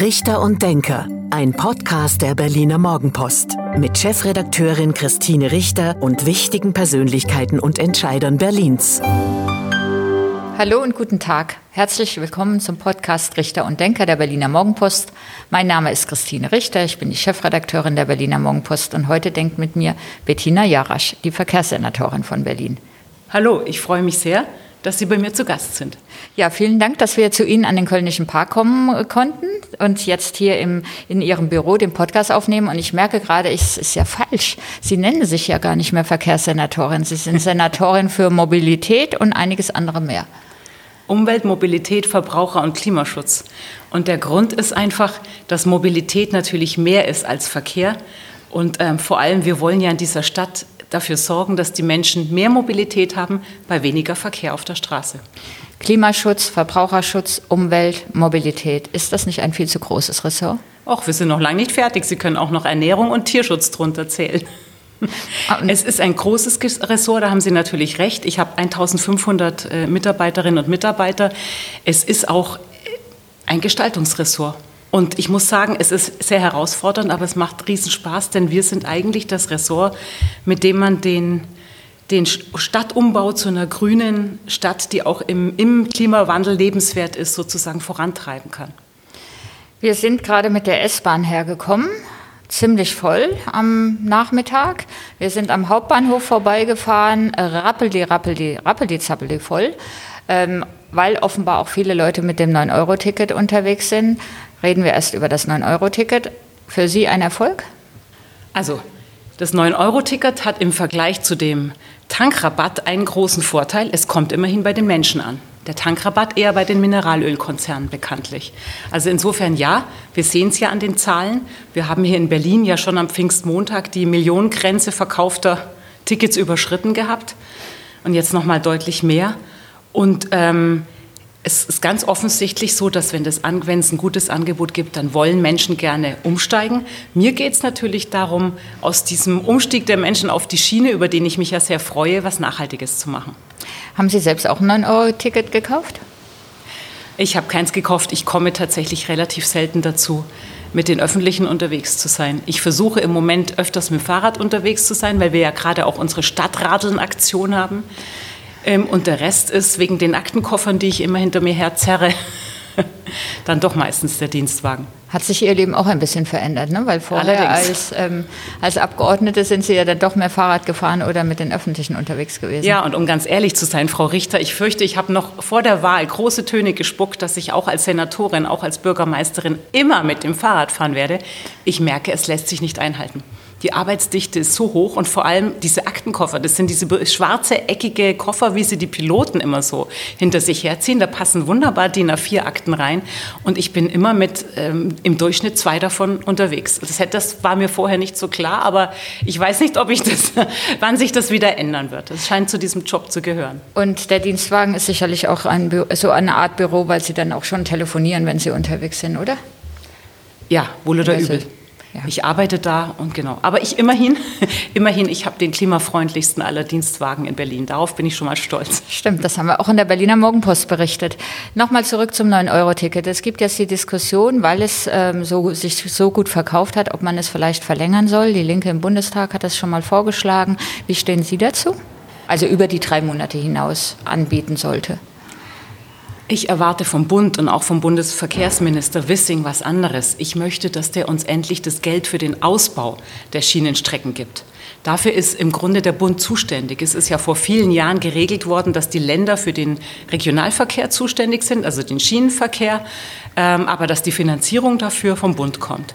Richter und Denker, ein Podcast der Berliner Morgenpost mit Chefredakteurin Christine Richter und wichtigen Persönlichkeiten und Entscheidern Berlins. Hallo und guten Tag. Herzlich willkommen zum Podcast Richter und Denker der Berliner Morgenpost. Mein Name ist Christine Richter, ich bin die Chefredakteurin der Berliner Morgenpost und heute denkt mit mir Bettina Jarasch, die Verkehrssenatorin von Berlin. Hallo, ich freue mich sehr, dass Sie bei mir zu Gast sind. Ja, vielen Dank, dass wir zu Ihnen an den Kölnischen Park kommen äh, konnten und jetzt hier im, in Ihrem Büro den Podcast aufnehmen. Und ich merke gerade, es ist ja falsch. Sie nennen sich ja gar nicht mehr Verkehrssenatorin. Sie sind Senatorin für Mobilität und einiges andere mehr. Umwelt, Mobilität, Verbraucher und Klimaschutz. Und der Grund ist einfach, dass Mobilität natürlich mehr ist als Verkehr. Und ähm, vor allem, wir wollen ja in dieser Stadt dafür sorgen, dass die Menschen mehr Mobilität haben bei weniger Verkehr auf der Straße. Klimaschutz, Verbraucherschutz, Umwelt, Mobilität. Ist das nicht ein viel zu großes Ressort? Och, wir sind noch lange nicht fertig. Sie können auch noch Ernährung und Tierschutz drunter zählen. Ah, es ist ein großes Ressort, da haben Sie natürlich recht. Ich habe 1500 äh, Mitarbeiterinnen und Mitarbeiter. Es ist auch äh, ein Gestaltungsressort. Und ich muss sagen, es ist sehr herausfordernd, aber es macht riesen Spaß, denn wir sind eigentlich das Ressort, mit dem man den, den Stadtumbau zu einer grünen Stadt, die auch im, im Klimawandel lebenswert ist, sozusagen vorantreiben kann. Wir sind gerade mit der S-Bahn hergekommen, ziemlich voll am Nachmittag. Wir sind am Hauptbahnhof vorbeigefahren, rappeldi, rappeldi, rappeldi, zappeldi voll, ähm, weil offenbar auch viele Leute mit dem 9-Euro-Ticket unterwegs sind reden wir erst über das 9-Euro-Ticket. Für Sie ein Erfolg? Also, das 9-Euro-Ticket hat im Vergleich zu dem Tankrabatt einen großen Vorteil. Es kommt immerhin bei den Menschen an. Der Tankrabatt eher bei den Mineralölkonzernen bekanntlich. Also insofern ja, wir sehen es ja an den Zahlen. Wir haben hier in Berlin ja schon am Pfingstmontag die Millionengrenze verkaufter Tickets überschritten gehabt und jetzt noch mal deutlich mehr. Und ähm, es ist ganz offensichtlich so, dass wenn, das, wenn es ein gutes Angebot gibt, dann wollen Menschen gerne umsteigen. Mir geht es natürlich darum, aus diesem Umstieg der Menschen auf die Schiene, über den ich mich ja sehr freue, was Nachhaltiges zu machen. Haben Sie selbst auch ein 9-Euro-Ticket gekauft? Ich habe keins gekauft. Ich komme tatsächlich relativ selten dazu, mit den Öffentlichen unterwegs zu sein. Ich versuche im Moment öfters mit dem Fahrrad unterwegs zu sein, weil wir ja gerade auch unsere Stadtradeln-Aktion haben. Ähm, und der Rest ist wegen den Aktenkoffern, die ich immer hinter mir herzerre, dann doch meistens der Dienstwagen. Hat sich Ihr Leben auch ein bisschen verändert, ne? weil vorher als, ähm, als Abgeordnete sind Sie ja dann doch mehr Fahrrad gefahren oder mit den Öffentlichen unterwegs gewesen. Ja, und um ganz ehrlich zu sein, Frau Richter, ich fürchte, ich habe noch vor der Wahl große Töne gespuckt, dass ich auch als Senatorin, auch als Bürgermeisterin immer mit dem Fahrrad fahren werde. Ich merke, es lässt sich nicht einhalten. Die Arbeitsdichte ist so hoch und vor allem diese Aktenkoffer, das sind diese schwarze, eckige Koffer, wie sie die Piloten immer so hinter sich herziehen. Da passen wunderbar DIN A4 Akten rein und ich bin immer mit ähm, im Durchschnitt zwei davon unterwegs. Das, hätte, das war mir vorher nicht so klar, aber ich weiß nicht, ob ich das, wann sich das wieder ändern wird. Es scheint zu diesem Job zu gehören. Und der Dienstwagen ist sicherlich auch ein, so eine Art Büro, weil Sie dann auch schon telefonieren, wenn Sie unterwegs sind, oder? Ja, wohl oder übel. Ja. Ich arbeite da und genau. Aber ich immerhin, immerhin, ich habe den klimafreundlichsten aller Dienstwagen in Berlin. Darauf bin ich schon mal stolz. Stimmt, das haben wir auch in der Berliner Morgenpost berichtet. Nochmal zurück zum 9-Euro-Ticket. Es gibt jetzt die Diskussion, weil es ähm, so, sich so gut verkauft hat, ob man es vielleicht verlängern soll. Die Linke im Bundestag hat das schon mal vorgeschlagen. Wie stehen Sie dazu? Also über die drei Monate hinaus anbieten sollte. Ich erwarte vom Bund und auch vom Bundesverkehrsminister Wissing was anderes. Ich möchte, dass der uns endlich das Geld für den Ausbau der Schienenstrecken gibt. Dafür ist im Grunde der Bund zuständig. Es ist ja vor vielen Jahren geregelt worden, dass die Länder für den Regionalverkehr zuständig sind, also den Schienenverkehr, ähm, aber dass die Finanzierung dafür vom Bund kommt.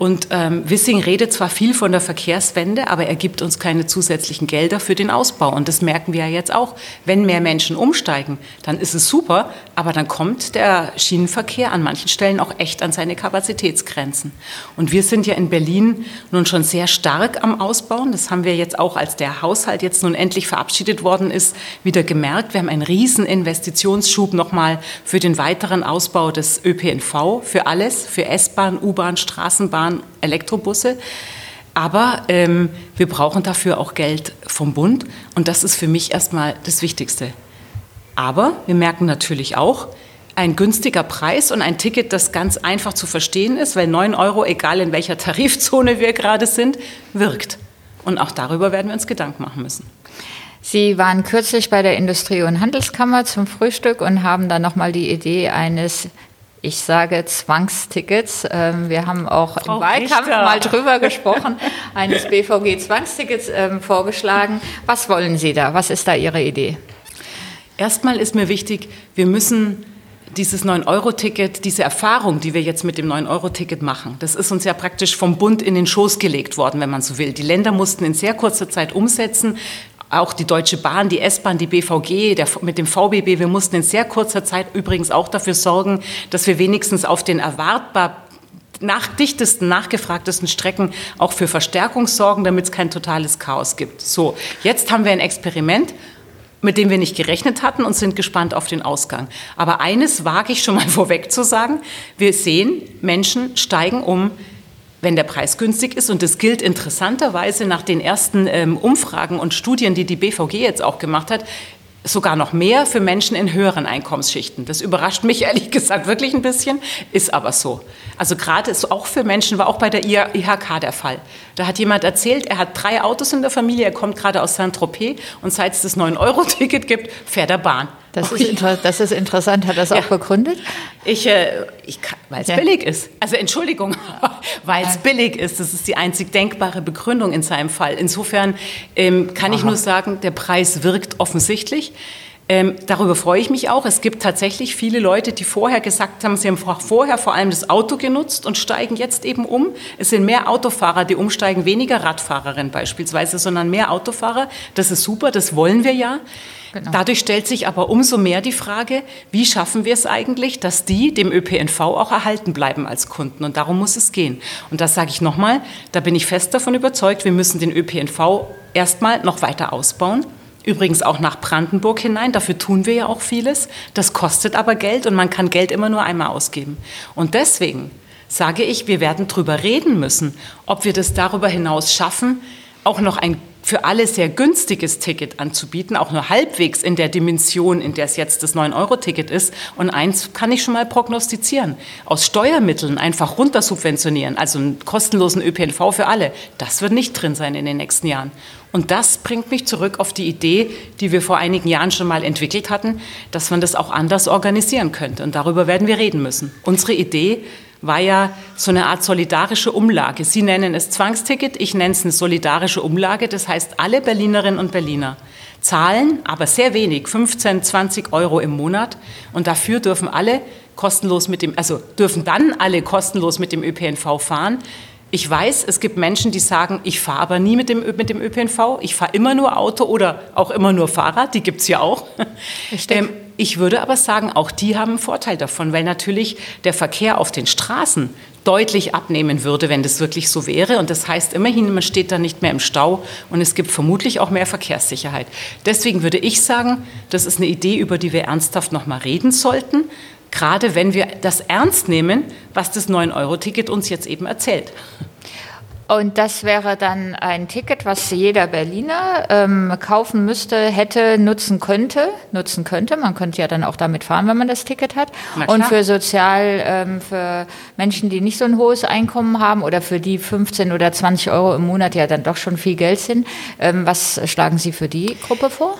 Und ähm, Wissing redet zwar viel von der Verkehrswende, aber er gibt uns keine zusätzlichen Gelder für den Ausbau. Und das merken wir ja jetzt auch. Wenn mehr Menschen umsteigen, dann ist es super, aber dann kommt der Schienenverkehr an manchen Stellen auch echt an seine Kapazitätsgrenzen. Und wir sind ja in Berlin nun schon sehr stark am Ausbauen. Das haben wir jetzt auch, als der Haushalt jetzt nun endlich verabschiedet worden ist, wieder gemerkt. Wir haben einen riesen Investitionsschub nochmal für den weiteren Ausbau des ÖPNV, für alles, für S-Bahn, U-Bahn, Straßenbahn, Elektrobusse. Aber ähm, wir brauchen dafür auch Geld vom Bund und das ist für mich erstmal das Wichtigste. Aber wir merken natürlich auch, ein günstiger Preis und ein Ticket, das ganz einfach zu verstehen ist, weil 9 Euro, egal in welcher Tarifzone wir gerade sind, wirkt. Und auch darüber werden wir uns Gedanken machen müssen. Sie waren kürzlich bei der Industrie- und Handelskammer zum Frühstück und haben dann nochmal die Idee eines ich sage Zwangstickets. Ähm, wir haben auch Frau im Wahlkampf Richter. mal drüber gesprochen, eines BVG-Zwangstickets ähm, vorgeschlagen. Was wollen Sie da? Was ist da Ihre Idee? Erstmal ist mir wichtig, wir müssen dieses 9-Euro-Ticket, diese Erfahrung, die wir jetzt mit dem 9-Euro-Ticket machen, das ist uns ja praktisch vom Bund in den Schoß gelegt worden, wenn man so will. Die Länder mussten in sehr kurzer Zeit umsetzen. Auch die Deutsche Bahn, die S-Bahn, die BVG, der, mit dem VBB, wir mussten in sehr kurzer Zeit übrigens auch dafür sorgen, dass wir wenigstens auf den erwartbar nach dichtesten, nachgefragtesten Strecken auch für Verstärkung sorgen, damit es kein totales Chaos gibt. So, jetzt haben wir ein Experiment mit dem wir nicht gerechnet hatten und sind gespannt auf den Ausgang. Aber eines wage ich schon mal vorweg zu sagen. Wir sehen, Menschen steigen um, wenn der Preis günstig ist. Und das gilt interessanterweise nach den ersten ähm, Umfragen und Studien, die die BVG jetzt auch gemacht hat, sogar noch mehr für Menschen in höheren Einkommensschichten. Das überrascht mich ehrlich gesagt wirklich ein bisschen, ist aber so. Also gerade ist auch für Menschen, war auch bei der IHK der Fall. Da hat jemand erzählt, er hat drei Autos in der Familie, er kommt gerade aus Saint-Tropez und seit es das 9-Euro-Ticket gibt, fährt er Bahn. Das ist, das ist interessant. Hat das auch begründet? Ich, äh, ich weil es ja. billig ist. Also Entschuldigung, weil es billig ist. Das ist die einzig denkbare Begründung in seinem Fall. Insofern ähm, kann Aha. ich nur sagen, der Preis wirkt offensichtlich. Ähm, darüber freue ich mich auch. Es gibt tatsächlich viele Leute, die vorher gesagt haben, sie haben vorher vor allem das Auto genutzt und steigen jetzt eben um. Es sind mehr Autofahrer, die umsteigen, weniger Radfahrerinnen beispielsweise, sondern mehr Autofahrer. Das ist super, das wollen wir ja. Genau. Dadurch stellt sich aber umso mehr die Frage, wie schaffen wir es eigentlich, dass die dem ÖPNV auch erhalten bleiben als Kunden? Und darum muss es gehen. Und das sage ich nochmal, da bin ich fest davon überzeugt, wir müssen den ÖPNV erstmal noch weiter ausbauen. Übrigens auch nach Brandenburg hinein, dafür tun wir ja auch vieles. Das kostet aber Geld und man kann Geld immer nur einmal ausgeben. Und deswegen sage ich, wir werden darüber reden müssen, ob wir das darüber hinaus schaffen, auch noch ein für alle sehr günstiges Ticket anzubieten, auch nur halbwegs in der Dimension, in der es jetzt das 9-Euro-Ticket ist. Und eins kann ich schon mal prognostizieren. Aus Steuermitteln einfach runtersubventionieren, also einen kostenlosen ÖPNV für alle, das wird nicht drin sein in den nächsten Jahren. Und das bringt mich zurück auf die Idee, die wir vor einigen Jahren schon mal entwickelt hatten, dass man das auch anders organisieren könnte. Und darüber werden wir reden müssen. Unsere Idee war ja so eine Art solidarische Umlage. Sie nennen es Zwangsticket, ich nenne es eine solidarische Umlage. Das heißt, alle Berlinerinnen und Berliner zahlen, aber sehr wenig, 15, 20 Euro im Monat. Und dafür dürfen alle kostenlos mit dem, also dürfen dann alle kostenlos mit dem ÖPNV fahren. Ich weiß, es gibt Menschen, die sagen, ich fahre aber nie mit dem, mit dem ÖPNV, ich fahre immer nur Auto oder auch immer nur Fahrrad, die gibt es ja auch. Ähm, ich würde aber sagen, auch die haben einen Vorteil davon, weil natürlich der Verkehr auf den Straßen deutlich abnehmen würde, wenn das wirklich so wäre. Und das heißt immerhin, man steht da nicht mehr im Stau und es gibt vermutlich auch mehr Verkehrssicherheit. Deswegen würde ich sagen, das ist eine Idee, über die wir ernsthaft noch mal reden sollten gerade wenn wir das ernst nehmen, was das 9-Euro-Ticket uns jetzt eben erzählt. Und das wäre dann ein Ticket, was jeder Berliner ähm, kaufen müsste, hätte, nutzen könnte, nutzen könnte. Man könnte ja dann auch damit fahren, wenn man das Ticket hat. Und für sozial, ähm, für Menschen, die nicht so ein hohes Einkommen haben oder für die 15 oder 20 Euro im Monat ja dann doch schon viel Geld sind. Ähm, was schlagen Sie für die Gruppe vor?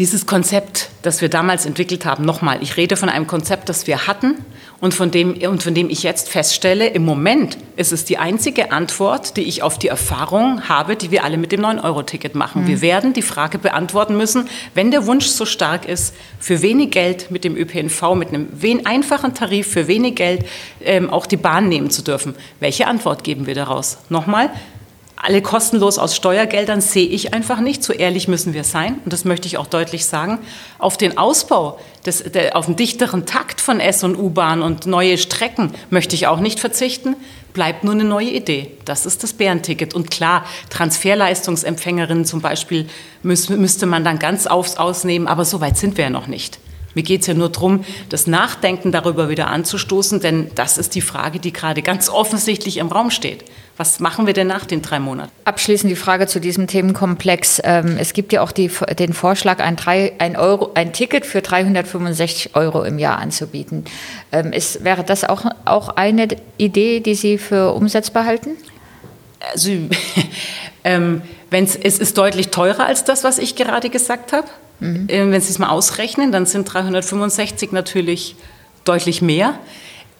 Dieses Konzept, das wir damals entwickelt haben, nochmal, ich rede von einem Konzept, das wir hatten und von, dem, und von dem ich jetzt feststelle, im Moment ist es die einzige Antwort, die ich auf die Erfahrung habe, die wir alle mit dem 9-Euro-Ticket machen. Mhm. Wir werden die Frage beantworten müssen, wenn der Wunsch so stark ist, für wenig Geld mit dem ÖPNV, mit einem einfachen Tarif für wenig Geld ähm, auch die Bahn nehmen zu dürfen. Welche Antwort geben wir daraus? Nochmal, alle kostenlos aus Steuergeldern sehe ich einfach nicht. So ehrlich müssen wir sein. Und das möchte ich auch deutlich sagen. Auf den Ausbau, des, der, auf einen dichteren Takt von S- und U-Bahn und neue Strecken möchte ich auch nicht verzichten. Bleibt nur eine neue Idee. Das ist das Bärenticket. Und klar, Transferleistungsempfängerinnen zum Beispiel müß, müsste man dann ganz aufs Ausnehmen. Aber so weit sind wir ja noch nicht. Mir geht es ja nur darum, das Nachdenken darüber wieder anzustoßen, denn das ist die Frage, die gerade ganz offensichtlich im Raum steht. Was machen wir denn nach den drei Monaten? Abschließend die Frage zu diesem Themenkomplex. Ähm, es gibt ja auch die, den Vorschlag, ein, drei, ein, Euro, ein Ticket für 365 Euro im Jahr anzubieten. Ähm, ist, wäre das auch, auch eine Idee, die Sie für umsetzbar halten? Also, ähm, es ist deutlich teurer als das, was ich gerade gesagt habe. Mhm. Wenn Sie es mal ausrechnen, dann sind 365 natürlich deutlich mehr.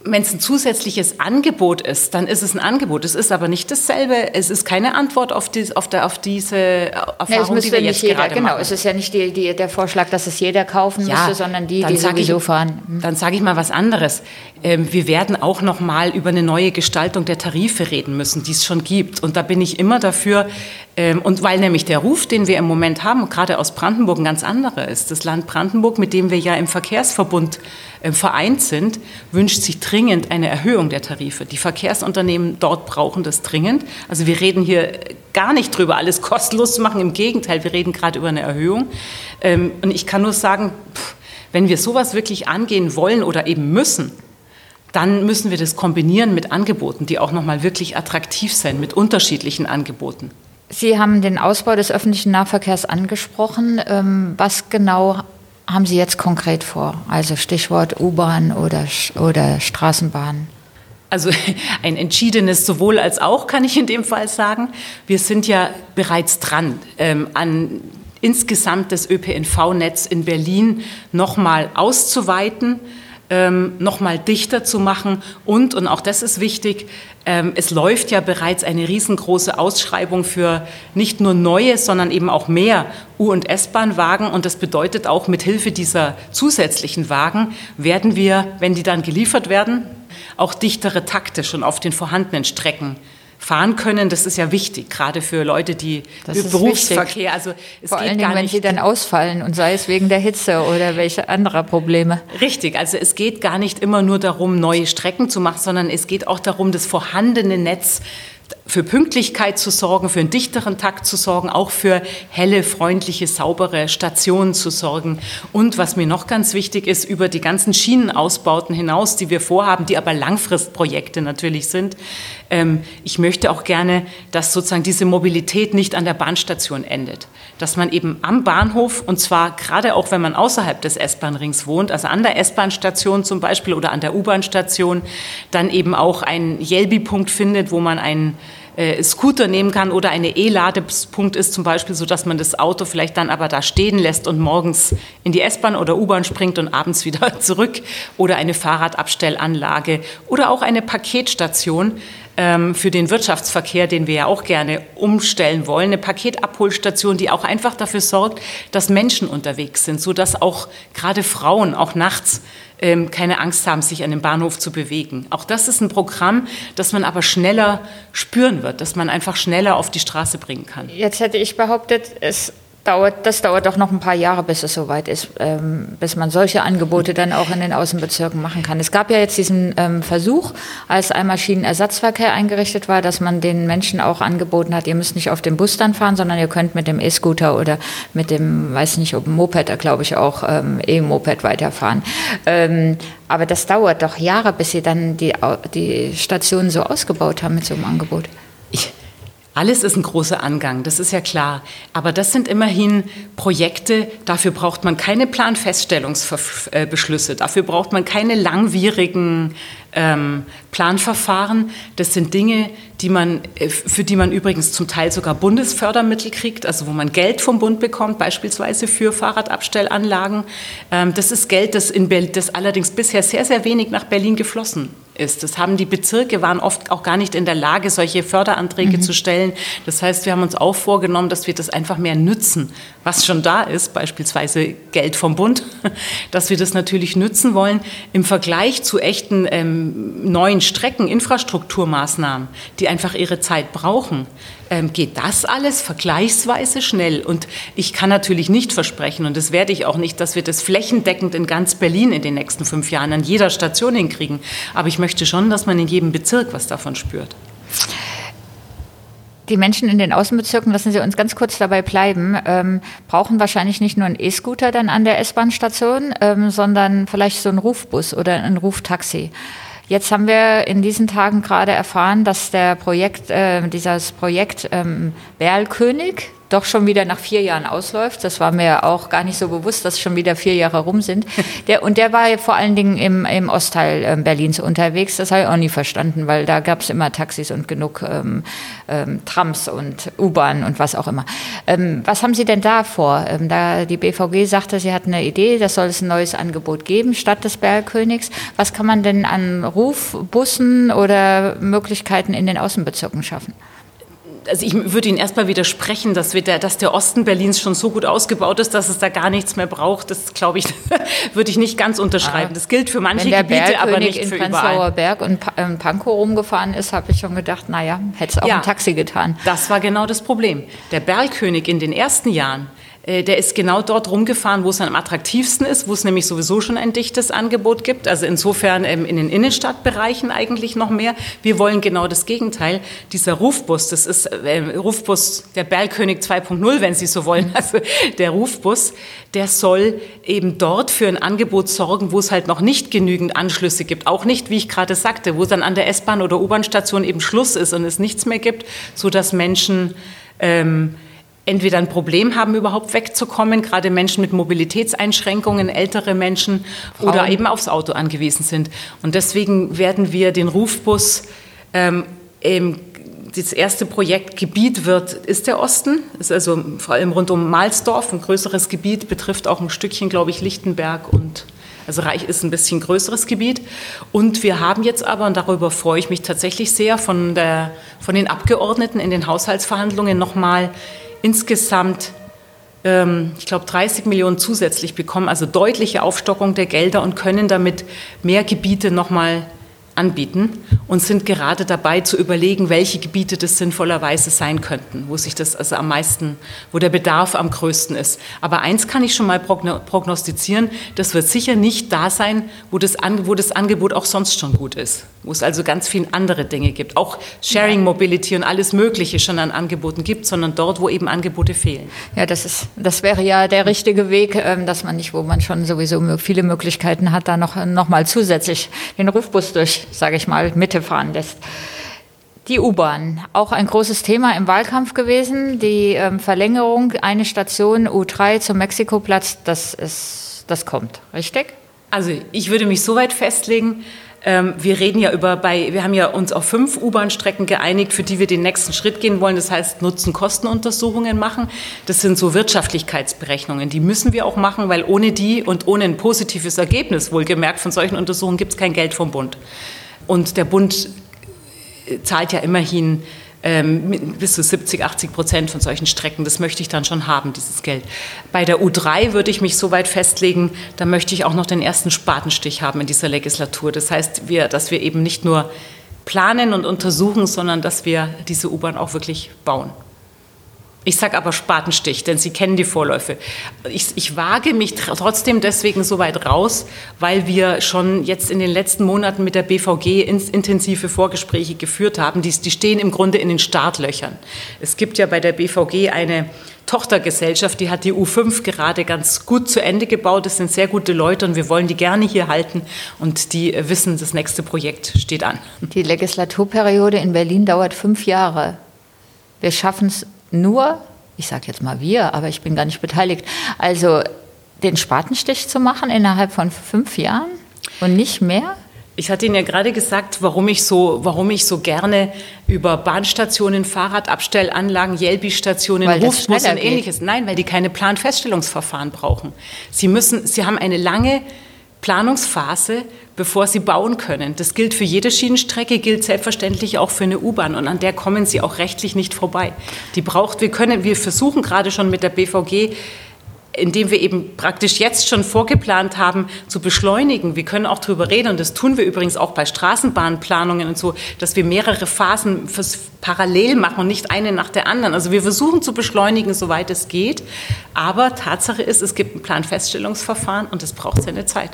Wenn es ein zusätzliches Angebot ist, dann ist es ein Angebot. Es ist aber nicht dasselbe. Es ist keine Antwort auf, die, auf, der, auf diese Erfahrung, ja, die wir jetzt jeder, gerade Genau, machen. es ist ja nicht die, die, der Vorschlag, dass es jeder kaufen ja, müsste, sondern die, die sowieso ich, fahren. Mhm. Dann sage ich mal was anderes. Ähm, wir werden auch noch mal über eine neue Gestaltung der Tarife reden müssen, die es schon gibt. Und da bin ich immer dafür, ähm, und weil nämlich der Ruf, den wir im Moment haben, gerade aus Brandenburg ein ganz anderer ist. Das Land Brandenburg, mit dem wir ja im Verkehrsverbund äh, vereint sind, wünscht sich dringend eine Erhöhung der Tarife. Die Verkehrsunternehmen dort brauchen das dringend. Also wir reden hier gar nicht drüber, alles kostenlos zu machen. Im Gegenteil, wir reden gerade über eine Erhöhung. Ähm, und ich kann nur sagen, wenn wir sowas wirklich angehen wollen oder eben müssen, dann müssen wir das kombinieren mit Angeboten, die auch nochmal wirklich attraktiv sind, mit unterschiedlichen Angeboten. Sie haben den Ausbau des öffentlichen Nahverkehrs angesprochen. Ähm, was genau haben Sie jetzt konkret vor? Also Stichwort U-Bahn oder, oder Straßenbahn? Also ein entschiedenes sowohl als auch, kann ich in dem Fall sagen. Wir sind ja bereits dran, ähm, an insgesamt das ÖPNV-Netz in Berlin nochmal auszuweiten ähm, noch mal dichter zu machen. Und, und auch das ist wichtig, ähm, es läuft ja bereits eine riesengroße Ausschreibung für nicht nur neue, sondern eben auch mehr U- und S-Bahn-Wagen. Und das bedeutet auch, mit Hilfe dieser zusätzlichen Wagen werden wir, wenn die dann geliefert werden, auch dichtere Takte schon auf den vorhandenen Strecken fahren können. Das ist ja wichtig, gerade für Leute, die Berufsverkehr. Also es Vor geht allen Dingen, wenn sie dann ausfallen und sei es wegen der Hitze oder welche anderer Probleme. Richtig, also es geht gar nicht immer nur darum, neue Strecken zu machen, sondern es geht auch darum, das vorhandene Netz für Pünktlichkeit zu sorgen, für einen dichteren Takt zu sorgen, auch für helle, freundliche, saubere Stationen zu sorgen. Und was mir noch ganz wichtig ist, über die ganzen Schienenausbauten hinaus, die wir vorhaben, die aber Langfristprojekte natürlich sind, ähm, ich möchte auch gerne, dass sozusagen diese Mobilität nicht an der Bahnstation endet. Dass man eben am Bahnhof, und zwar gerade auch, wenn man außerhalb des S-Bahn-Rings wohnt, also an der S-Bahn-Station zum Beispiel oder an der U-Bahn-Station, dann eben auch einen Jelbi-Punkt findet, wo man einen äh, Scooter nehmen kann oder eine E-Ladepunkt ist zum Beispiel, so dass man das Auto vielleicht dann aber da stehen lässt und morgens in die S-Bahn oder U-Bahn springt und abends wieder zurück oder eine Fahrradabstellanlage oder auch eine Paketstation für den Wirtschaftsverkehr, den wir ja auch gerne umstellen wollen, eine Paketabholstation, die auch einfach dafür sorgt, dass Menschen unterwegs sind, so dass auch gerade Frauen auch nachts ähm, keine Angst haben, sich an dem Bahnhof zu bewegen. Auch das ist ein Programm, das man aber schneller spüren wird, das man einfach schneller auf die Straße bringen kann. Jetzt hätte ich behauptet, es dauert, das dauert doch noch ein paar Jahre, bis es soweit ist, ähm, bis man solche Angebote dann auch in den Außenbezirken machen kann. Es gab ja jetzt diesen ähm, Versuch, als einmal Schienenersatzverkehr eingerichtet war, dass man den Menschen auch angeboten hat, ihr müsst nicht auf dem Bus dann fahren, sondern ihr könnt mit dem E-Scooter oder mit dem, weiß nicht, ob Moped, glaube ich auch ähm, E-Moped weiterfahren. Ähm, aber das dauert doch Jahre, bis sie dann die, die Stationen so ausgebaut haben mit so einem Angebot. Alles ist ein großer Angang, das ist ja klar. Aber das sind immerhin Projekte, dafür braucht man keine Planfeststellungsbeschlüsse, dafür braucht man keine langwierigen ähm, Planverfahren. Das sind Dinge, die man, äh, für die man übrigens zum Teil sogar Bundesfördermittel kriegt, also wo man Geld vom Bund bekommt, beispielsweise für Fahrradabstellanlagen. Ähm, das ist Geld, das, in das allerdings bisher sehr, sehr wenig nach Berlin geflossen ist. Das haben die Bezirke, waren oft auch gar nicht in der Lage, solche Förderanträge mhm. zu stellen. Das heißt, wir haben uns auch vorgenommen, dass wir das einfach mehr nützen, was schon da ist, beispielsweise Geld vom Bund, dass wir das natürlich nützen wollen im Vergleich zu echten ähm, neuen Strecken, Infrastrukturmaßnahmen, die einfach ihre Zeit brauchen, ähm, geht das alles vergleichsweise schnell. Und ich kann natürlich nicht versprechen, und das werde ich auch nicht, dass wir das flächendeckend in ganz Berlin in den nächsten fünf Jahren an jeder Station hinkriegen. Aber ich möchte schon, dass man in jedem Bezirk was davon spürt. die Menschen in den Außenbezirken, lassen Sie uns ganz kurz dabei bleiben, ähm, brauchen wahrscheinlich nicht nur einen E-Scooter dann an der S-Bahn-Station, ähm, sondern vielleicht so einen Rufbus oder ein Ruftaxi. Jetzt haben wir in diesen Tagen gerade erfahren, dass der Projekt, äh, dieses Projekt ähm, Berlkönig, doch schon wieder nach vier Jahren ausläuft. Das war mir auch gar nicht so bewusst, dass schon wieder vier Jahre rum sind. Der, und der war ja vor allen Dingen im, im Ostteil äh, Berlins unterwegs. Das habe ich auch nie verstanden, weil da gab es immer Taxis und genug ähm, ähm, Trams und U-Bahn und was auch immer. Ähm, was haben Sie denn da vor? Ähm, da die BVG sagte, sie hat eine Idee, das soll es ein neues Angebot geben statt des Bergkönigs. Was kann man denn an Rufbussen oder Möglichkeiten in den Außenbezirken schaffen? Also ich würde Ihnen erstmal widersprechen, dass, der, dass der Osten Berlins schon so gut ausgebaut ist, dass es da gar nichts mehr braucht. Das glaube ich, würde ich nicht ganz unterschreiben. Das gilt für manche Gebiete, aber nicht für in Prenzlauer Berg und in Pankow rumgefahren ist, habe ich schon gedacht, naja, hätte es auch ja, ein Taxi getan. Das war genau das Problem. Der Bergkönig in den ersten Jahren der ist genau dort rumgefahren, wo es am attraktivsten ist, wo es nämlich sowieso schon ein dichtes Angebot gibt. Also insofern ähm, in den Innenstadtbereichen eigentlich noch mehr. Wir wollen genau das Gegenteil. Dieser Rufbus, das ist äh, Rufbus der Bergkönig 2.0, wenn Sie so wollen. Also der Rufbus, der soll eben dort für ein Angebot sorgen, wo es halt noch nicht genügend Anschlüsse gibt. Auch nicht, wie ich gerade sagte, wo es dann an der S-Bahn oder U-Bahn-Station eben Schluss ist und es nichts mehr gibt, so dass Menschen ähm, entweder ein Problem haben, überhaupt wegzukommen, gerade Menschen mit Mobilitätseinschränkungen, ältere Menschen Frauen. oder eben aufs Auto angewiesen sind. Und deswegen werden wir den Rufbus ähm, das erste Projektgebiet wird, ist der Osten. Ist also vor allem rund um Mahlsdorf, ein größeres Gebiet, betrifft auch ein Stückchen, glaube ich, Lichtenberg und also Reich ist ein bisschen größeres Gebiet. Und wir haben jetzt aber, und darüber freue ich mich tatsächlich sehr, von, der, von den Abgeordneten in den Haushaltsverhandlungen nochmal insgesamt, ähm, ich glaube, 30 Millionen zusätzlich bekommen, also deutliche Aufstockung der Gelder und können damit mehr Gebiete nochmal anbieten und sind gerade dabei zu überlegen, welche Gebiete das sinnvollerweise sein könnten, wo sich das also am meisten, wo der Bedarf am größten ist. Aber eins kann ich schon mal prognostizieren, das wird sicher nicht da sein, wo das, wo das Angebot auch sonst schon gut ist, wo es also ganz viele andere Dinge gibt, auch Sharing Mobility und alles Mögliche schon an Angeboten gibt, sondern dort, wo eben Angebote fehlen. Ja, das ist, das wäre ja der richtige Weg, ähm, dass man nicht, wo man schon sowieso viele Möglichkeiten hat, da noch, noch mal zusätzlich den Rufbus durch sage ich mal, Mitte fahren lässt. Die U-Bahn, auch ein großes Thema im Wahlkampf gewesen. Die ähm, Verlängerung, eine Station U3 zum Mexikoplatz, das, ist, das kommt, richtig? Also ich würde mich so weit festlegen, ähm, wir reden ja über, bei, wir haben ja uns auf fünf U-Bahn-Strecken geeinigt, für die wir den nächsten Schritt gehen wollen. Das heißt, Nutzen-Kosten-Untersuchungen machen. Das sind so Wirtschaftlichkeitsberechnungen. Die müssen wir auch machen, weil ohne die und ohne ein positives Ergebnis, wohlgemerkt, von solchen Untersuchungen gibt es kein Geld vom Bund. Und der Bund zahlt ja immerhin ähm, bis zu 70, 80 Prozent von solchen Strecken. Das möchte ich dann schon haben, dieses Geld. Bei der U3 würde ich mich so weit festlegen, da möchte ich auch noch den ersten Spatenstich haben in dieser Legislatur. Das heißt, wir, dass wir eben nicht nur planen und untersuchen, sondern dass wir diese U-Bahn auch wirklich bauen. Ich sage aber Spatenstich, denn Sie kennen die Vorläufe. Ich, ich, wage mich trotzdem deswegen so weit raus, weil wir schon jetzt in den letzten Monaten mit der BVG intensive Vorgespräche geführt haben. Die, die stehen im Grunde in den Startlöchern. Es gibt ja bei der BVG eine Tochtergesellschaft, die hat die U5 gerade ganz gut zu Ende gebaut. Das sind sehr gute Leute und wir wollen die gerne hier halten. Und die wissen, das nächste Projekt steht an. Die Legislaturperiode in Berlin dauert fünf Jahre. Wir schaffen es nur, ich sage jetzt mal wir, aber ich bin gar nicht beteiligt, also den Spatenstich zu machen innerhalb von fünf Jahren und nicht mehr? Ich hatte Ihnen ja gerade gesagt, warum ich so, warum ich so gerne über Bahnstationen, Fahrradabstellanlagen, Jelbi-Stationen, Rufbus und ähnliches. Geht. Nein, weil die keine Planfeststellungsverfahren brauchen. Sie müssen, Sie haben eine lange Planungsphase, bevor sie bauen können. Das gilt für jede Schienenstrecke, gilt selbstverständlich auch für eine U-Bahn und an der kommen sie auch rechtlich nicht vorbei. Die braucht, wir können, wir versuchen gerade schon mit der BVG indem wir eben praktisch jetzt schon vorgeplant haben, zu beschleunigen. Wir können auch darüber reden, und das tun wir übrigens auch bei Straßenbahnplanungen und so, dass wir mehrere Phasen parallel machen und nicht eine nach der anderen. Also wir versuchen zu beschleunigen, soweit es geht. Aber Tatsache ist, es gibt ein Planfeststellungsverfahren und es braucht seine Zeit.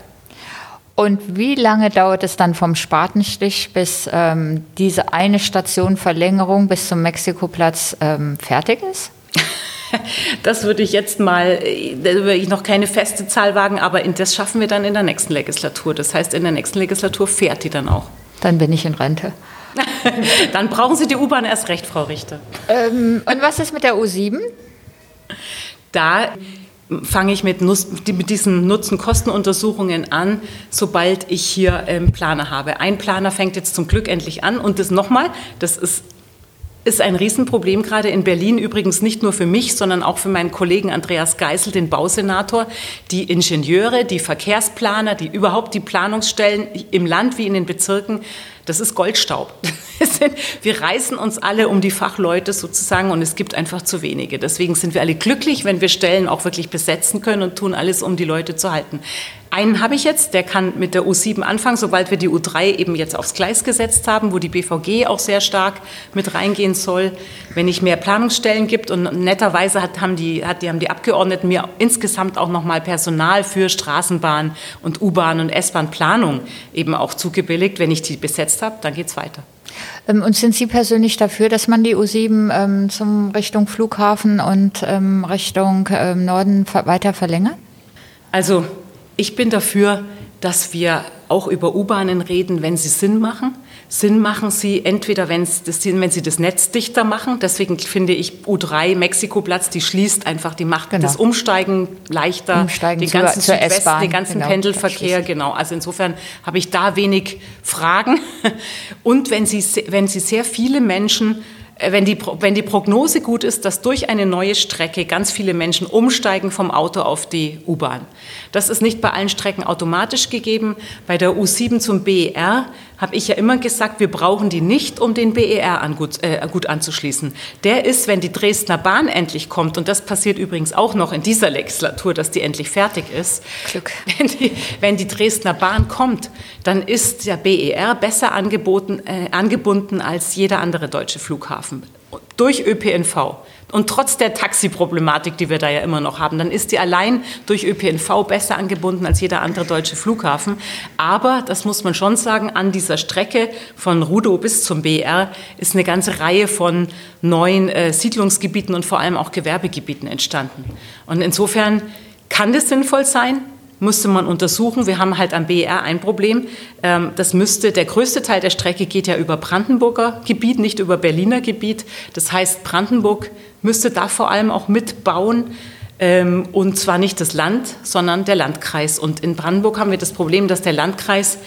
Und wie lange dauert es dann vom Spatenstich bis ähm, diese eine Station Verlängerung bis zum Mexikoplatz ähm, fertig ist? Das würde ich jetzt mal, da würde ich noch keine feste Zahl wagen, aber das schaffen wir dann in der nächsten Legislatur. Das heißt, in der nächsten Legislatur fährt die dann auch. Dann bin ich in Rente. dann brauchen Sie die U-Bahn erst recht, Frau Richter. Ähm, und was ist mit der U7? Da fange ich mit, mit diesen Nutzen-Kosten-Untersuchungen an, sobald ich hier ähm, Planer habe. Ein Planer fängt jetzt zum Glück endlich an und das nochmal, das ist ist ein Riesenproblem gerade in Berlin, übrigens nicht nur für mich, sondern auch für meinen Kollegen Andreas Geisel, den Bausenator. Die Ingenieure, die Verkehrsplaner, die überhaupt die Planungsstellen im Land wie in den Bezirken das ist Goldstaub. Wir reißen uns alle um die Fachleute sozusagen und es gibt einfach zu wenige. Deswegen sind wir alle glücklich, wenn wir Stellen auch wirklich besetzen können und tun alles, um die Leute zu halten. Einen habe ich jetzt, der kann mit der U7 anfangen, sobald wir die U3 eben jetzt aufs Gleis gesetzt haben, wo die BVG auch sehr stark mit reingehen soll. Wenn es mehr Planungsstellen gibt und netterweise hat, haben, die, hat, die, haben die Abgeordneten mir insgesamt auch nochmal Personal für Straßenbahn und U-Bahn und S-Bahn-Planung eben auch zugebilligt. Wenn ich die besetzt habe, dann geht es weiter. Ähm, und sind Sie persönlich dafür, dass man die U7 ähm, zum Richtung Flughafen und ähm, Richtung ähm, Norden weiter verlängert? Also ich bin dafür, dass wir auch über U-Bahnen reden, wenn sie Sinn machen. Sinn machen sie entweder, wenn sie das Netz dichter machen. Deswegen finde ich U3 Mexikoplatz, die schließt einfach, die macht genau. das Umsteigen leichter, Umsteigen den ganzen zur, Südwest, den ganzen genau, Pendelverkehr. Genau. Also insofern habe ich da wenig Fragen. Und wenn sie, wenn sie sehr viele Menschen wenn die, wenn die Prognose gut ist, dass durch eine neue Strecke ganz viele Menschen umsteigen vom Auto auf die U-Bahn. Das ist nicht bei allen Strecken automatisch gegeben. Bei der U7 zum BER habe ich ja immer gesagt, wir brauchen die nicht, um den BER an gut, äh, gut anzuschließen. Der ist, wenn die Dresdner Bahn endlich kommt, und das passiert übrigens auch noch in dieser Legislatur, dass die endlich fertig ist. Glück. Wenn die, wenn die Dresdner Bahn kommt, dann ist der BER besser angeboten, äh, angebunden als jeder andere deutsche Flughafen durch ÖPNV und trotz der Taxiproblematik, die wir da ja immer noch haben, dann ist die allein durch ÖPNV besser angebunden als jeder andere deutsche Flughafen. Aber, das muss man schon sagen, an dieser Strecke von Rudow bis zum BR ist eine ganze Reihe von neuen äh, Siedlungsgebieten und vor allem auch Gewerbegebieten entstanden. Und insofern kann das sinnvoll sein, musste man untersuchen. Wir haben halt am BER ein Problem. Ähm, das müsste, der größte Teil der Strecke geht ja über Brandenburger Gebiet, nicht über Berliner Gebiet. Das heißt, Brandenburg müsste da vor allem auch mitbauen. Ähm, und zwar nicht das Land, sondern der Landkreis. Und in Brandenburg haben wir das Problem, dass der Landkreis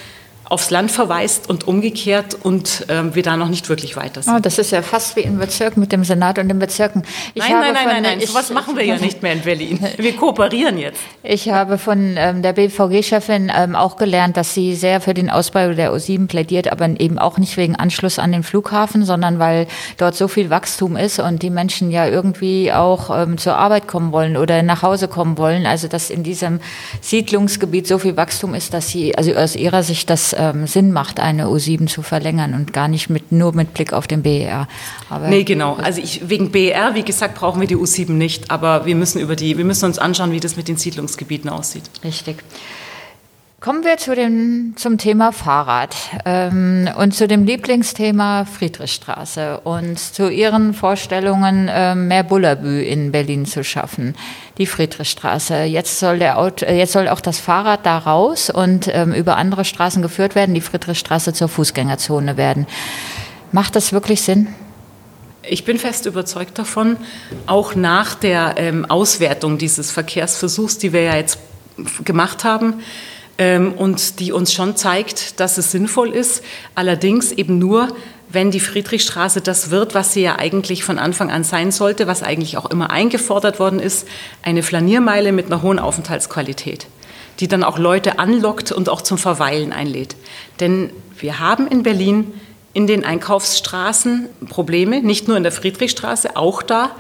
aufs Land verweist und umgekehrt und ähm, wir da noch nicht wirklich weiter sind. Oh, das ist ja fast wie in Bezirken mit dem Senat und den Bezirken. Ich nein, nein, nein, nein, nein, ich, sowas machen wir ja nicht mehr in Berlin. Wir kooperieren jetzt. Ich habe von ähm, der BVG-Chefin ähm, auch gelernt, dass sie sehr für den Ausbau der U7 plädiert, aber eben auch nicht wegen Anschluss an den Flughafen, sondern weil dort so viel Wachstum ist und die Menschen ja irgendwie auch ähm, zur Arbeit kommen wollen oder nach Hause kommen wollen. Also dass in diesem Siedlungsgebiet so viel Wachstum ist, dass sie, also aus ihrer Sicht das ähm, Sinn macht, eine U7 zu verlängern und gar nicht mit, nur mit Blick auf den BER. Aber nee, genau. Also ich, wegen BER, wie gesagt, brauchen wir die U7 nicht, aber wir müssen, über die, wir müssen uns anschauen, wie das mit den Siedlungsgebieten aussieht. Richtig. Kommen wir zu dem, zum Thema Fahrrad ähm, und zu dem Lieblingsthema Friedrichstraße und zu Ihren Vorstellungen, äh, mehr Bullabü in Berlin zu schaffen. Die Friedrichstraße. Jetzt soll, der Auto, äh, jetzt soll auch das Fahrrad da raus und ähm, über andere Straßen geführt werden, die Friedrichstraße zur Fußgängerzone werden. Macht das wirklich Sinn? Ich bin fest überzeugt davon, auch nach der ähm, Auswertung dieses Verkehrsversuchs, die wir ja jetzt gemacht haben, ähm, und die uns schon zeigt, dass es sinnvoll ist. Allerdings eben nur, wenn die Friedrichstraße das wird, was sie ja eigentlich von Anfang an sein sollte, was eigentlich auch immer eingefordert worden ist, eine Flaniermeile mit einer hohen Aufenthaltsqualität, die dann auch Leute anlockt und auch zum Verweilen einlädt. Denn wir haben in Berlin in den Einkaufsstraßen Probleme, nicht nur in der Friedrichstraße, auch da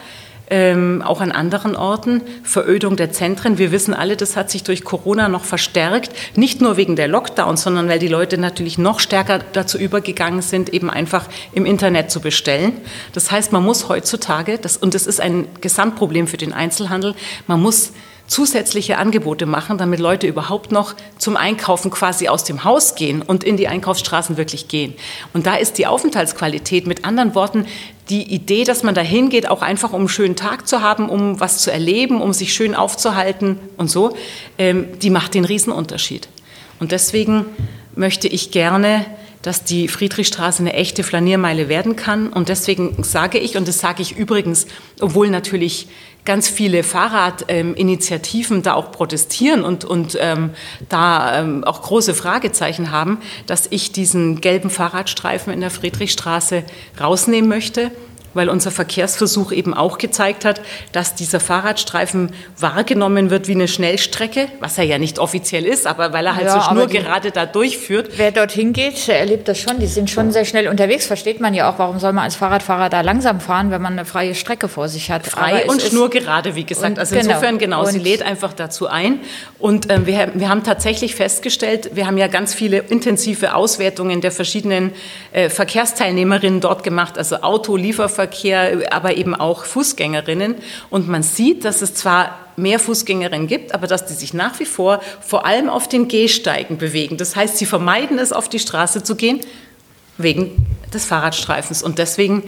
ähm, auch an anderen Orten, Verödung der Zentren. Wir wissen alle, das hat sich durch Corona noch verstärkt, nicht nur wegen der Lockdowns, sondern weil die Leute natürlich noch stärker dazu übergegangen sind, eben einfach im Internet zu bestellen. Das heißt, man muss heutzutage, das, und das ist ein Gesamtproblem für den Einzelhandel, man muss zusätzliche Angebote machen, damit Leute überhaupt noch zum Einkaufen quasi aus dem Haus gehen und in die Einkaufsstraßen wirklich gehen. Und da ist die Aufenthaltsqualität, mit anderen Worten, die Idee, dass man da hingeht, auch einfach um einen schönen Tag zu haben, um was zu erleben, um sich schön aufzuhalten und so, ähm, die macht den Riesenunterschied. Und deswegen möchte ich gerne dass die Friedrichstraße eine echte Flaniermeile werden kann. Und deswegen sage ich, und das sage ich übrigens, obwohl natürlich ganz viele Fahrradinitiativen da auch protestieren und, und ähm, da ähm, auch große Fragezeichen haben, dass ich diesen gelben Fahrradstreifen in der Friedrichstraße rausnehmen möchte weil unser Verkehrsversuch eben auch gezeigt hat, dass dieser Fahrradstreifen wahrgenommen wird wie eine Schnellstrecke, was er ja nicht offiziell ist, aber weil er halt ja, so schnurgerade da durchführt. Wer dorthin geht, erlebt das schon. Die sind schon sehr schnell unterwegs. Versteht man ja auch, warum soll man als Fahrradfahrer da langsam fahren, wenn man eine freie Strecke vor sich hat. Frei und schnurgerade, wie gesagt. Also genau. insofern genau, und sie lädt einfach dazu ein. Und ähm, wir, wir haben tatsächlich festgestellt, wir haben ja ganz viele intensive Auswertungen der verschiedenen äh, Verkehrsteilnehmerinnen dort gemacht, also Auto, Lieferverkehr, Fußverkehr, aber eben auch Fußgängerinnen. Und man sieht, dass es zwar mehr Fußgängerinnen gibt, aber dass die sich nach wie vor vor allem auf den Gehsteigen bewegen. Das heißt, sie vermeiden es, auf die Straße zu gehen, wegen des Fahrradstreifens. Und deswegen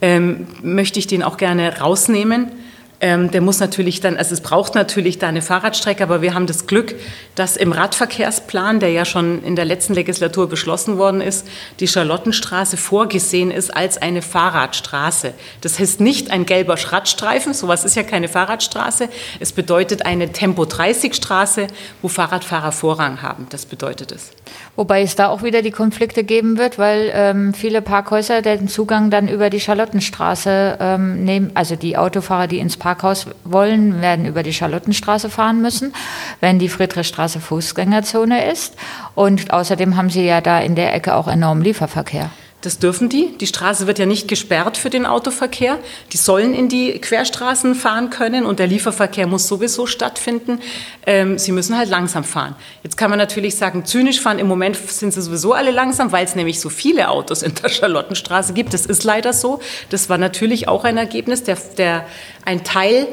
ähm, möchte ich den auch gerne rausnehmen ähm, der muss natürlich dann, also es braucht natürlich da eine Fahrradstrecke, aber wir haben das Glück, dass im Radverkehrsplan, der ja schon in der letzten Legislatur beschlossen worden ist, die Charlottenstraße vorgesehen ist als eine Fahrradstraße. Das heißt nicht ein gelber Radstreifen, sowas ist ja keine Fahrradstraße. Es bedeutet eine Tempo-30-Straße, wo Fahrradfahrer Vorrang haben. Das bedeutet es. Wobei es da auch wieder die Konflikte geben wird, weil ähm, viele Parkhäuser den Zugang dann über die Charlottenstraße ähm, nehmen, also die Autofahrer, die ins Parkhaus wollen, werden über die Charlottenstraße fahren müssen, wenn die Friedrichstraße Fußgängerzone ist. Und außerdem haben sie ja da in der Ecke auch enormen Lieferverkehr. Das dürfen die. Die Straße wird ja nicht gesperrt für den Autoverkehr. Die sollen in die Querstraßen fahren können und der Lieferverkehr muss sowieso stattfinden. Ähm, sie müssen halt langsam fahren. Jetzt kann man natürlich sagen, zynisch fahren. Im Moment sind sie sowieso alle langsam, weil es nämlich so viele Autos in der Charlottenstraße gibt. Das ist leider so. Das war natürlich auch ein Ergebnis. Der, der, ein Teil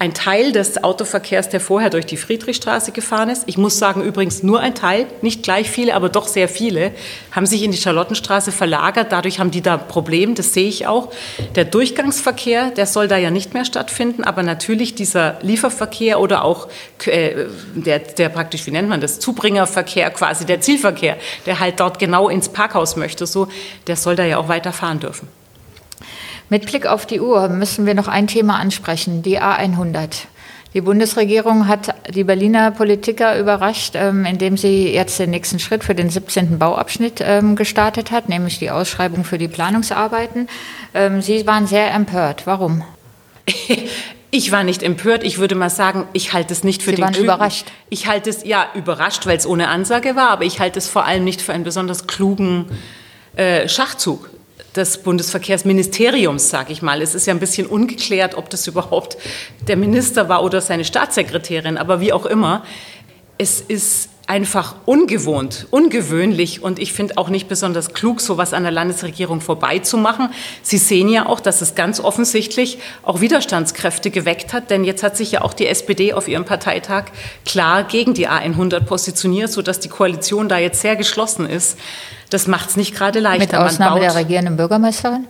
ein Teil des Autoverkehrs, der vorher durch die Friedrichstraße gefahren ist. Ich muss sagen, übrigens nur ein Teil, nicht gleich viele, aber doch sehr viele, haben sich in die Charlottenstraße verlagert. Dadurch haben die da Probleme, das sehe ich auch. Der Durchgangsverkehr, der soll da ja nicht mehr stattfinden, aber natürlich dieser Lieferverkehr oder auch äh, der, der praktisch, wie nennt man das, Zubringerverkehr quasi, der Zielverkehr, der halt dort genau ins Parkhaus möchte, so, der soll da ja auch weiterfahren dürfen. Mit Blick auf die Uhr müssen wir noch ein Thema ansprechen, die A100. Die Bundesregierung hat die Berliner Politiker überrascht, ähm, indem sie jetzt den nächsten Schritt für den 17. Bauabschnitt ähm, gestartet hat, nämlich die Ausschreibung für die Planungsarbeiten. Ähm, sie waren sehr empört. Warum? Ich war nicht empört. Ich würde mal sagen, ich halte es nicht für Sie den waren klugen. überrascht. Ich halte es ja überrascht, weil es ohne Ansage war, aber ich halte es vor allem nicht für einen besonders klugen äh, Schachzug des Bundesverkehrsministeriums, sage ich mal. Es ist ja ein bisschen ungeklärt, ob das überhaupt der Minister war oder seine Staatssekretärin, aber wie auch immer. Es ist einfach ungewohnt, ungewöhnlich und ich finde auch nicht besonders klug, sowas an der Landesregierung vorbeizumachen. Sie sehen ja auch, dass es ganz offensichtlich auch Widerstandskräfte geweckt hat, denn jetzt hat sich ja auch die SPD auf ihrem Parteitag klar gegen die A100 positioniert, sodass die Koalition da jetzt sehr geschlossen ist. Das macht es nicht gerade leichter. Mit Ausnahme der regierenden Bürgermeisterin?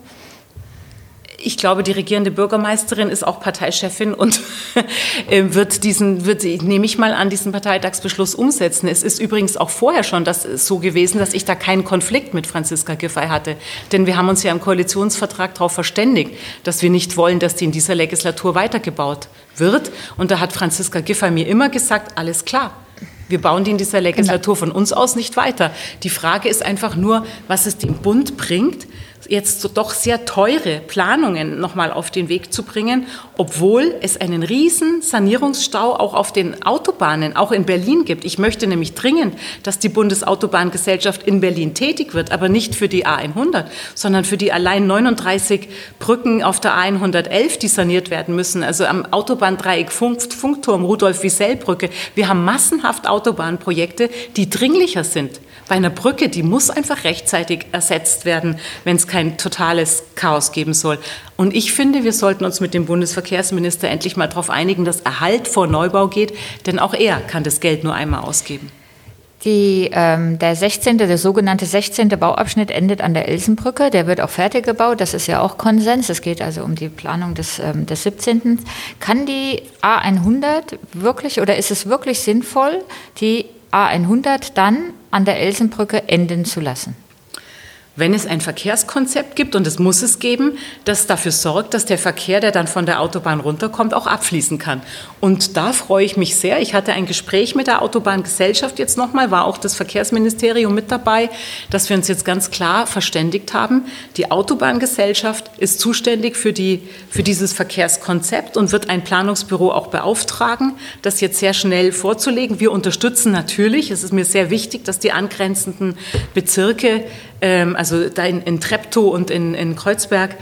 Ich glaube, die regierende Bürgermeisterin ist auch Parteichefin und äh, wird diesen, wird, nehme ich mal an, diesen Parteitagsbeschluss umsetzen. Es ist übrigens auch vorher schon das so gewesen, dass ich da keinen Konflikt mit Franziska Giffey hatte. Denn wir haben uns ja im Koalitionsvertrag darauf verständigt, dass wir nicht wollen, dass die in dieser Legislatur weitergebaut wird. Und da hat Franziska Giffey mir immer gesagt, alles klar. Wir bauen die in dieser Legislatur genau. von uns aus nicht weiter. Die Frage ist einfach nur, was es dem Bund bringt, jetzt so doch sehr teure Planungen nochmal auf den Weg zu bringen, obwohl es einen riesen Sanierungsstau auch auf den Autobahnen, auch in Berlin gibt. Ich möchte nämlich dringend, dass die Bundesautobahngesellschaft in Berlin tätig wird, aber nicht für die A100, sondern für die allein 39 Brücken auf der A111, die saniert werden müssen. Also am Autobahndreieck Funk, Funkturm, Rudolf-Wiesel-Brücke. Wir haben massenhaft Autobahnprojekte, die dringlicher sind bei einer Brücke, die muss einfach rechtzeitig ersetzt werden, wenn es kein totales Chaos geben soll. Und ich finde, wir sollten uns mit dem Bundesverkehrsminister endlich mal darauf einigen, dass Erhalt vor Neubau geht, denn auch er kann das Geld nur einmal ausgeben. Die, ähm, der 16., der sogenannte 16. Bauabschnitt endet an der Elsenbrücke. Der wird auch fertig gebaut. Das ist ja auch Konsens. Es geht also um die Planung des, ähm, des 17. Kann die A100 wirklich oder ist es wirklich sinnvoll, die A100 dann an der Elsenbrücke enden zu lassen? Wenn es ein Verkehrskonzept gibt, und es muss es geben, das dafür sorgt, dass der Verkehr, der dann von der Autobahn runterkommt, auch abfließen kann. Und da freue ich mich sehr. Ich hatte ein Gespräch mit der Autobahngesellschaft jetzt nochmal, war auch das Verkehrsministerium mit dabei, dass wir uns jetzt ganz klar verständigt haben. Die Autobahngesellschaft ist zuständig für, die, für dieses Verkehrskonzept und wird ein Planungsbüro auch beauftragen, das jetzt sehr schnell vorzulegen. Wir unterstützen natürlich, es ist mir sehr wichtig, dass die angrenzenden Bezirke ähm, also da in, in Treptow und in, in Kreuzberg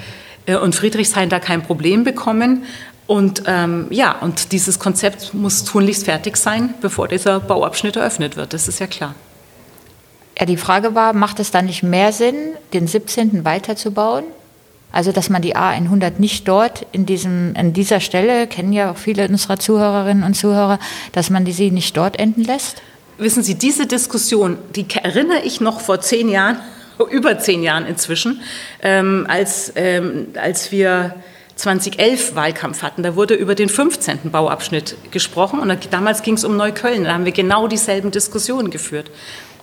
äh, und Friedrichshain da kein Problem bekommen. Und ähm, ja, und dieses Konzept muss tunlichst fertig sein, bevor dieser Bauabschnitt eröffnet wird. Das ist ja klar. Ja, die Frage war, macht es dann nicht mehr Sinn, den 17. weiterzubauen? Also, dass man die A100 nicht dort in, diesem, in dieser Stelle, kennen ja auch viele unserer Zuhörerinnen und Zuhörer, dass man die sie nicht dort enden lässt? Wissen Sie, diese Diskussion, die erinnere ich noch vor zehn Jahren über zehn Jahren inzwischen, ähm, als, ähm, als wir 2011 Wahlkampf hatten. Da wurde über den 15. Bauabschnitt gesprochen und damals ging es um Neukölln. Da haben wir genau dieselben Diskussionen geführt.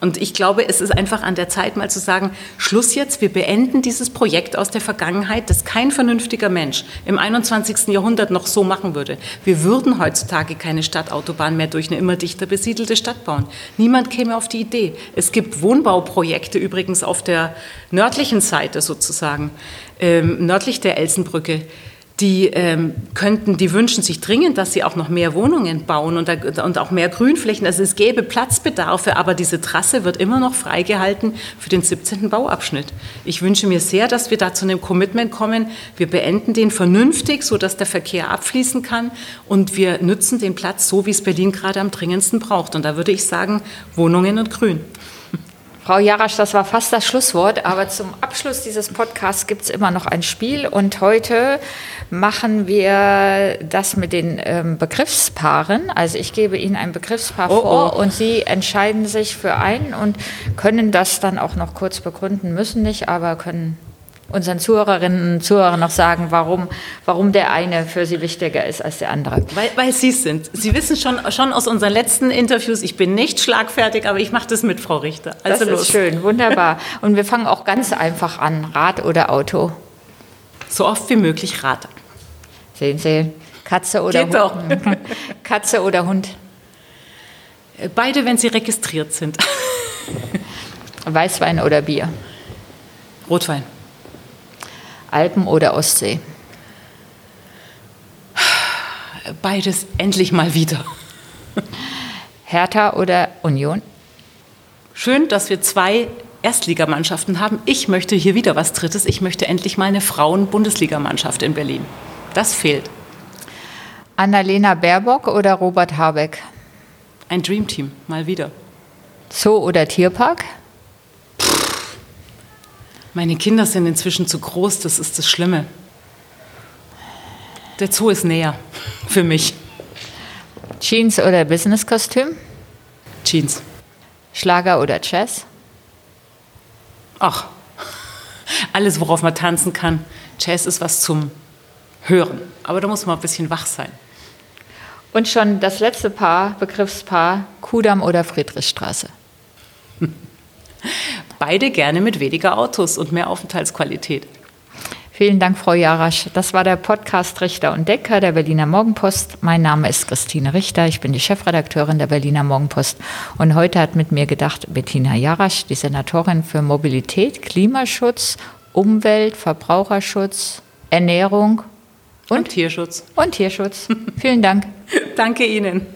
Und ich glaube, es ist einfach an der Zeit, mal zu sagen, Schluss jetzt, wir beenden dieses Projekt aus der Vergangenheit, das kein vernünftiger Mensch im 21. Jahrhundert noch so machen würde. Wir würden heutzutage keine Stadtautobahn mehr durch eine immer dichter besiedelte Stadt bauen. Niemand käme auf die Idee. Es gibt Wohnbauprojekte übrigens auf der nördlichen Seite sozusagen, ähm, nördlich der Elsenbrücke die ähm, könnten, die wünschen sich dringend, dass sie auch noch mehr Wohnungen bauen und, und auch mehr Grünflächen. Also es gäbe Platzbedarfe, aber diese Trasse wird immer noch freigehalten für den 17. Bauabschnitt. Ich wünsche mir sehr, dass wir da zu einem Commitment kommen. Wir beenden den vernünftig, sodass der Verkehr abfließen kann und wir nützen den Platz so, wie es Berlin gerade am dringendsten braucht. Und da würde ich sagen, Wohnungen und Grün. Frau Jarasch, das war fast das Schlusswort, aber zum Abschluss dieses Podcasts gibt es immer noch ein Spiel und heute machen wir das mit den ähm, Begriffspaaren. Also ich gebe Ihnen ein Begriffspaar oh, vor oh. und Sie entscheiden sich für einen und können das dann auch noch kurz begründen, müssen nicht, aber können unseren Zuhörerinnen und Zuhörern noch sagen, warum, warum der eine für Sie wichtiger ist als der andere. Weil, weil Sie es sind. Sie wissen schon, schon aus unseren letzten Interviews, ich bin nicht schlagfertig, aber ich mache das mit, Frau Richter. Also das los. ist schön, wunderbar. Und wir fangen auch ganz einfach an. Rad oder Auto? So oft wie möglich Rad. Sehen Sie, Katze oder Geht Hund? Doch. Katze oder Hund? Beide, wenn sie registriert sind. Weißwein oder Bier? Rotwein. Alpen oder Ostsee? Beides endlich mal wieder. Hertha oder Union? Schön, dass wir zwei Erstligamannschaften haben. Ich möchte hier wieder was Drittes. Ich möchte endlich mal eine Frauen-Bundesligamannschaft in Berlin. Das fehlt. Annalena Baerbock oder Robert Habeck? Ein Dreamteam, mal wieder. Zoo oder Tierpark? Meine Kinder sind inzwischen zu groß, das ist das Schlimme. Der Zoo ist näher für mich. Jeans oder Businesskostüm? Jeans. Schlager oder Jazz? Ach, alles, worauf man tanzen kann. Jazz ist was zum Hören, aber da muss man ein bisschen wach sein. Und schon das letzte Paar, Begriffspaar, Kudamm oder Friedrichstraße? Beide gerne mit weniger Autos und mehr Aufenthaltsqualität. Vielen Dank, Frau Jarasch. Das war der Podcast Richter und Decker der Berliner Morgenpost. Mein Name ist Christine Richter. Ich bin die Chefredakteurin der Berliner Morgenpost. Und heute hat mit mir gedacht Bettina Jarasch, die Senatorin für Mobilität, Klimaschutz, Umwelt, Verbraucherschutz, Ernährung und, und Tierschutz. Und Tierschutz. Vielen Dank. Danke Ihnen.